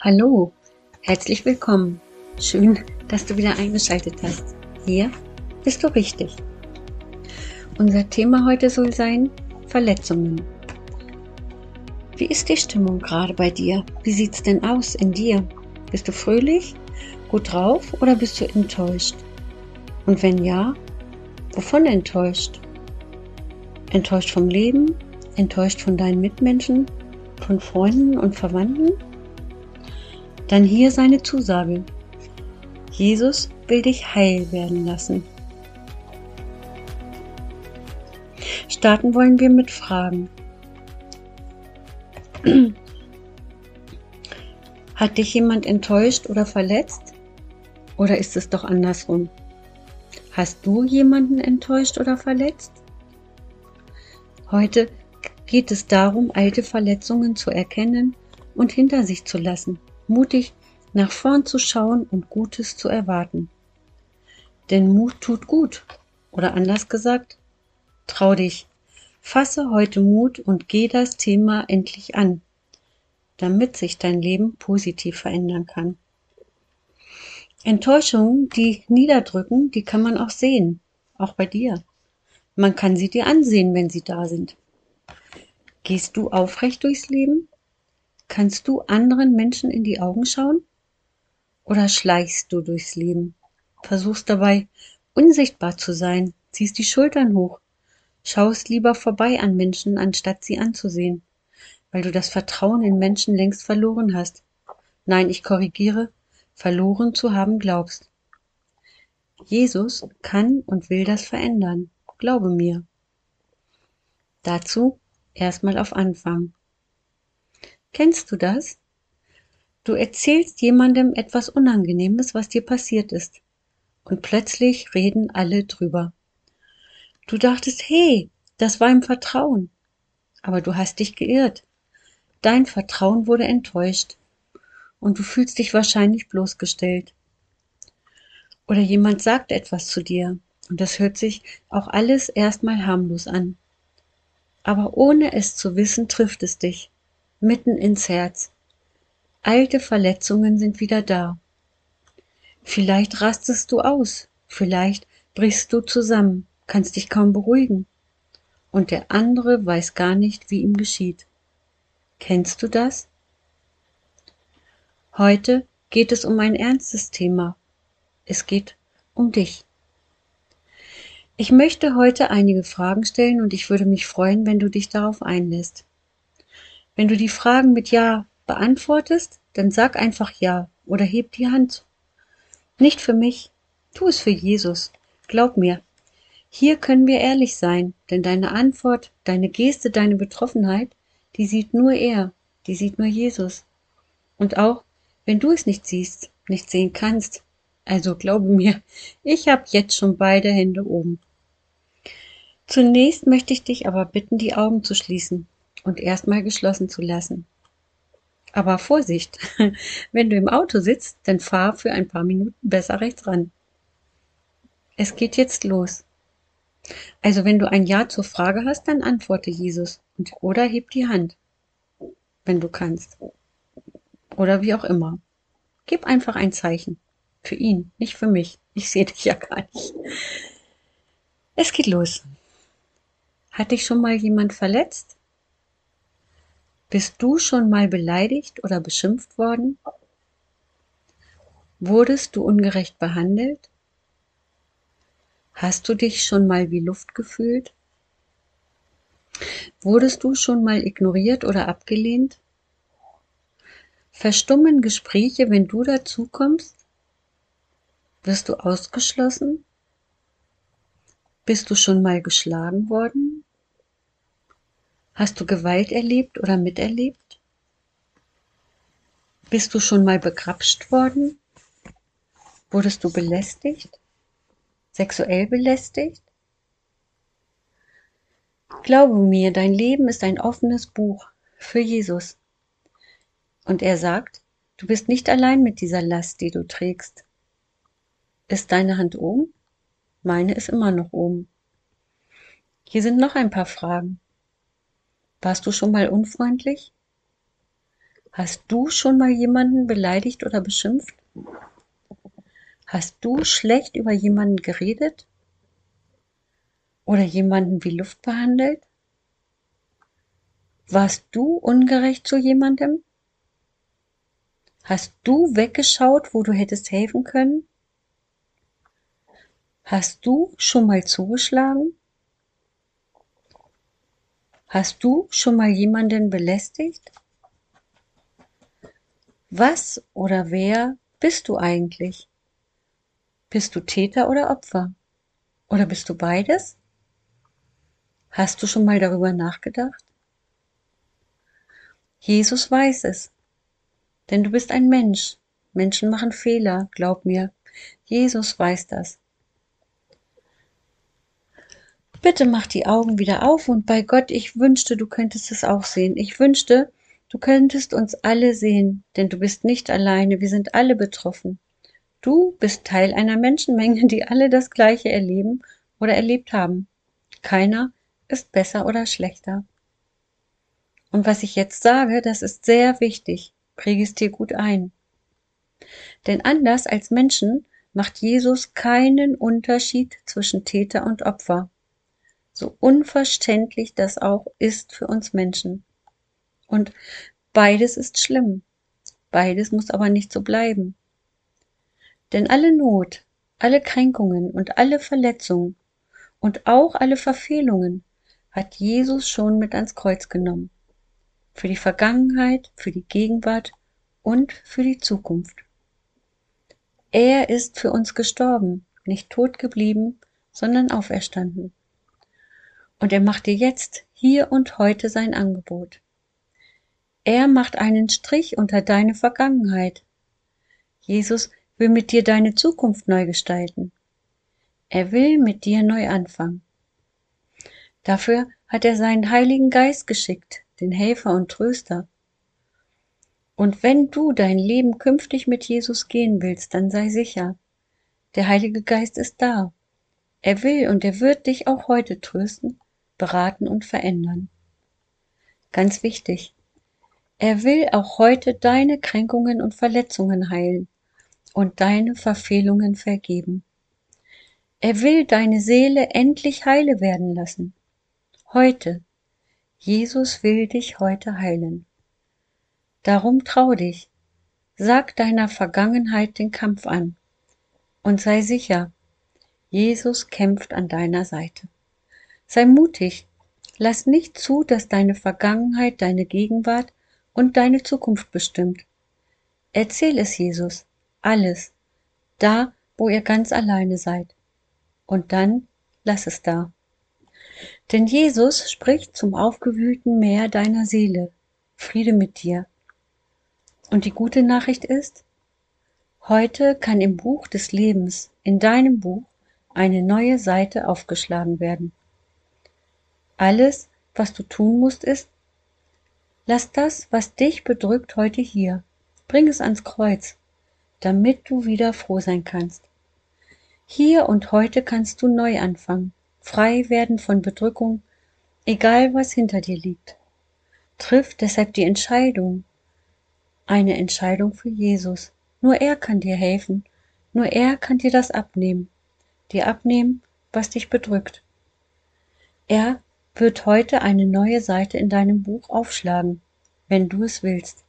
Hallo, herzlich willkommen. Schön, dass du wieder eingeschaltet hast. Hier bist du richtig. Unser Thema heute soll sein Verletzungen. Wie ist die Stimmung gerade bei dir? Wie sieht's denn aus in dir? Bist du fröhlich, gut drauf oder bist du enttäuscht? Und wenn ja, wovon enttäuscht? Enttäuscht vom Leben? Enttäuscht von deinen Mitmenschen? Von Freunden und Verwandten? Dann hier seine Zusage. Jesus will dich heil werden lassen. Starten wollen wir mit Fragen. Hat dich jemand enttäuscht oder verletzt? Oder ist es doch andersrum? Hast du jemanden enttäuscht oder verletzt? Heute geht es darum, alte Verletzungen zu erkennen und hinter sich zu lassen mutig nach vorn zu schauen und Gutes zu erwarten. Denn Mut tut gut. Oder anders gesagt, trau dich. Fasse heute Mut und geh das Thema endlich an, damit sich dein Leben positiv verändern kann. Enttäuschungen, die niederdrücken, die kann man auch sehen, auch bei dir. Man kann sie dir ansehen, wenn sie da sind. Gehst du aufrecht durchs Leben? Kannst du anderen Menschen in die Augen schauen? Oder schleichst du durchs Leben? Versuchst dabei, unsichtbar zu sein, ziehst die Schultern hoch, schaust lieber vorbei an Menschen, anstatt sie anzusehen, weil du das Vertrauen in Menschen längst verloren hast. Nein, ich korrigiere, verloren zu haben glaubst. Jesus kann und will das verändern. Glaube mir. Dazu erstmal auf Anfang. Kennst du das? Du erzählst jemandem etwas Unangenehmes, was dir passiert ist. Und plötzlich reden alle drüber. Du dachtest, hey, das war im Vertrauen. Aber du hast dich geirrt. Dein Vertrauen wurde enttäuscht. Und du fühlst dich wahrscheinlich bloßgestellt. Oder jemand sagt etwas zu dir. Und das hört sich auch alles erstmal harmlos an. Aber ohne es zu wissen, trifft es dich mitten ins Herz. Alte Verletzungen sind wieder da. Vielleicht rastest du aus, vielleicht brichst du zusammen, kannst dich kaum beruhigen. Und der andere weiß gar nicht, wie ihm geschieht. Kennst du das? Heute geht es um ein ernstes Thema. Es geht um dich. Ich möchte heute einige Fragen stellen und ich würde mich freuen, wenn du dich darauf einlässt. Wenn du die Fragen mit Ja beantwortest, dann sag einfach Ja oder heb die Hand. Nicht für mich, tu es für Jesus. Glaub mir. Hier können wir ehrlich sein, denn deine Antwort, deine Geste, deine Betroffenheit, die sieht nur er, die sieht nur Jesus. Und auch, wenn du es nicht siehst, nicht sehen kannst, also glaube mir, ich habe jetzt schon beide Hände oben. Zunächst möchte ich dich aber bitten, die Augen zu schließen und erstmal geschlossen zu lassen. Aber Vorsicht, wenn du im Auto sitzt, dann fahr für ein paar Minuten besser rechts ran. Es geht jetzt los. Also wenn du ein Ja zur Frage hast, dann antworte Jesus und, oder heb die Hand, wenn du kannst. Oder wie auch immer. Gib einfach ein Zeichen. Für ihn, nicht für mich. Ich sehe dich ja gar nicht. Es geht los. Hat dich schon mal jemand verletzt? Bist du schon mal beleidigt oder beschimpft worden? Wurdest du ungerecht behandelt? Hast du dich schon mal wie Luft gefühlt? Wurdest du schon mal ignoriert oder abgelehnt? Verstummen Gespräche, wenn du dazukommst? Wirst du ausgeschlossen? Bist du schon mal geschlagen worden? Hast du Gewalt erlebt oder miterlebt? Bist du schon mal begrapscht worden? Wurdest du belästigt? Sexuell belästigt? Glaube mir, dein Leben ist ein offenes Buch für Jesus. Und er sagt, du bist nicht allein mit dieser Last, die du trägst. Ist deine Hand oben? Meine ist immer noch oben. Hier sind noch ein paar Fragen. Warst du schon mal unfreundlich? Hast du schon mal jemanden beleidigt oder beschimpft? Hast du schlecht über jemanden geredet? Oder jemanden wie Luft behandelt? Warst du ungerecht zu jemandem? Hast du weggeschaut, wo du hättest helfen können? Hast du schon mal zugeschlagen? Hast du schon mal jemanden belästigt? Was oder wer bist du eigentlich? Bist du Täter oder Opfer? Oder bist du beides? Hast du schon mal darüber nachgedacht? Jesus weiß es, denn du bist ein Mensch. Menschen machen Fehler, glaub mir. Jesus weiß das. Bitte mach die Augen wieder auf und bei Gott, ich wünschte, du könntest es auch sehen. Ich wünschte, du könntest uns alle sehen, denn du bist nicht alleine, wir sind alle betroffen. Du bist Teil einer Menschenmenge, die alle das Gleiche erleben oder erlebt haben. Keiner ist besser oder schlechter. Und was ich jetzt sage, das ist sehr wichtig. Präge es dir gut ein. Denn anders als Menschen macht Jesus keinen Unterschied zwischen Täter und Opfer so unverständlich das auch ist für uns Menschen. Und beides ist schlimm. Beides muss aber nicht so bleiben. Denn alle Not, alle Kränkungen und alle Verletzungen und auch alle Verfehlungen hat Jesus schon mit ans Kreuz genommen. Für die Vergangenheit, für die Gegenwart und für die Zukunft. Er ist für uns gestorben, nicht tot geblieben, sondern auferstanden. Und er macht dir jetzt, hier und heute sein Angebot. Er macht einen Strich unter deine Vergangenheit. Jesus will mit dir deine Zukunft neu gestalten. Er will mit dir neu anfangen. Dafür hat er seinen Heiligen Geist geschickt, den Helfer und Tröster. Und wenn du dein Leben künftig mit Jesus gehen willst, dann sei sicher, der Heilige Geist ist da. Er will und er wird dich auch heute trösten beraten und verändern. Ganz wichtig, er will auch heute deine Kränkungen und Verletzungen heilen und deine Verfehlungen vergeben. Er will deine Seele endlich heile werden lassen. Heute. Jesus will dich heute heilen. Darum trau dich. Sag deiner Vergangenheit den Kampf an. Und sei sicher, Jesus kämpft an deiner Seite. Sei mutig. Lass nicht zu, dass deine Vergangenheit deine Gegenwart und deine Zukunft bestimmt. Erzähl es Jesus, alles, da, wo ihr ganz alleine seid. Und dann lass es da. Denn Jesus spricht zum aufgewühlten Meer deiner Seele. Friede mit dir. Und die gute Nachricht ist, heute kann im Buch des Lebens, in deinem Buch, eine neue Seite aufgeschlagen werden. Alles, was du tun musst, ist, lass das, was dich bedrückt, heute hier. Bring es ans Kreuz, damit du wieder froh sein kannst. Hier und heute kannst du neu anfangen, frei werden von Bedrückung, egal was hinter dir liegt. Triff deshalb die Entscheidung, eine Entscheidung für Jesus. Nur er kann dir helfen, nur er kann dir das abnehmen, dir abnehmen, was dich bedrückt. Er wird heute eine neue Seite in deinem Buch aufschlagen, wenn du es willst.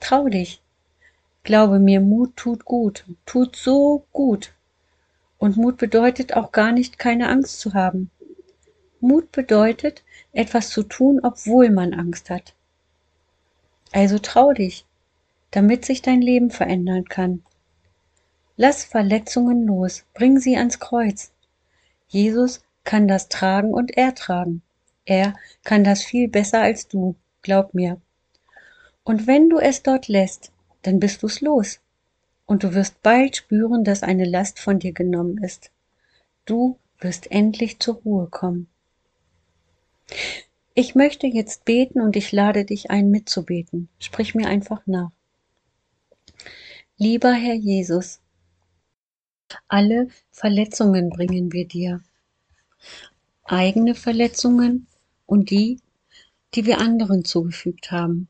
Trau dich. Glaube mir, Mut tut gut, tut so gut. Und Mut bedeutet auch gar nicht, keine Angst zu haben. Mut bedeutet, etwas zu tun, obwohl man Angst hat. Also trau dich, damit sich dein Leben verändern kann. Lass Verletzungen los, bring sie ans Kreuz. Jesus kann das tragen und ertragen. Er kann das viel besser als du, glaub mir. Und wenn du es dort lässt, dann bist du's los. Und du wirst bald spüren, dass eine Last von dir genommen ist. Du wirst endlich zur Ruhe kommen. Ich möchte jetzt beten und ich lade dich ein, mitzubeten. Sprich mir einfach nach. Lieber Herr Jesus, alle Verletzungen bringen wir dir eigene Verletzungen und die, die wir anderen zugefügt haben.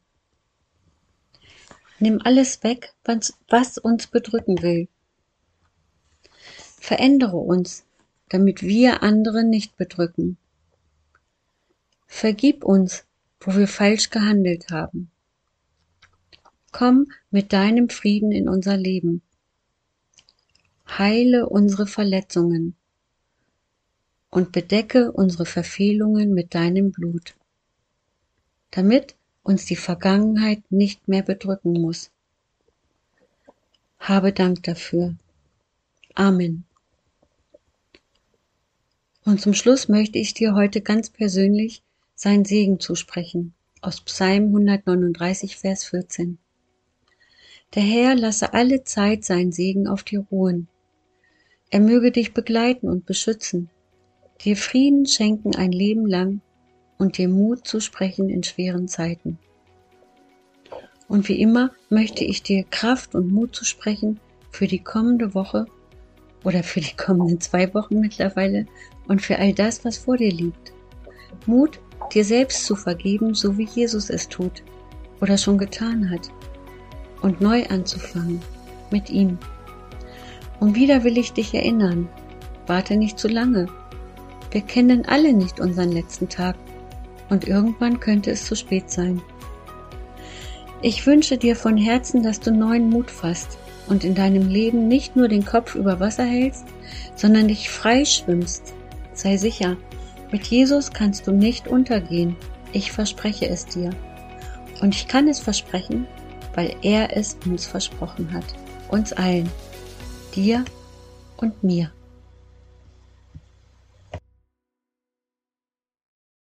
Nimm alles weg, was uns bedrücken will. Verändere uns, damit wir andere nicht bedrücken. Vergib uns, wo wir falsch gehandelt haben. Komm mit deinem Frieden in unser Leben. Heile unsere Verletzungen und bedecke unsere Verfehlungen mit deinem Blut, damit uns die Vergangenheit nicht mehr bedrücken muss. Habe Dank dafür. Amen. Und zum Schluss möchte ich dir heute ganz persönlich seinen Segen zusprechen aus Psalm 139, Vers 14. Der Herr lasse alle Zeit seinen Segen auf dir ruhen. Er möge dich begleiten und beschützen, dir Frieden schenken ein Leben lang und dir Mut zusprechen in schweren Zeiten. Und wie immer möchte ich dir Kraft und Mut zusprechen für die kommende Woche oder für die kommenden zwei Wochen mittlerweile und für all das, was vor dir liegt. Mut, dir selbst zu vergeben, so wie Jesus es tut oder schon getan hat. Und neu anzufangen mit ihm. Und wieder will ich dich erinnern, warte nicht zu lange. Wir kennen alle nicht unseren letzten Tag und irgendwann könnte es zu spät sein. Ich wünsche dir von Herzen, dass du neuen Mut fasst und in deinem Leben nicht nur den Kopf über Wasser hältst, sondern dich frei schwimmst. Sei sicher, mit Jesus kannst du nicht untergehen. Ich verspreche es dir. Und ich kann es versprechen, weil er es uns versprochen hat. Uns allen. Dir und mir.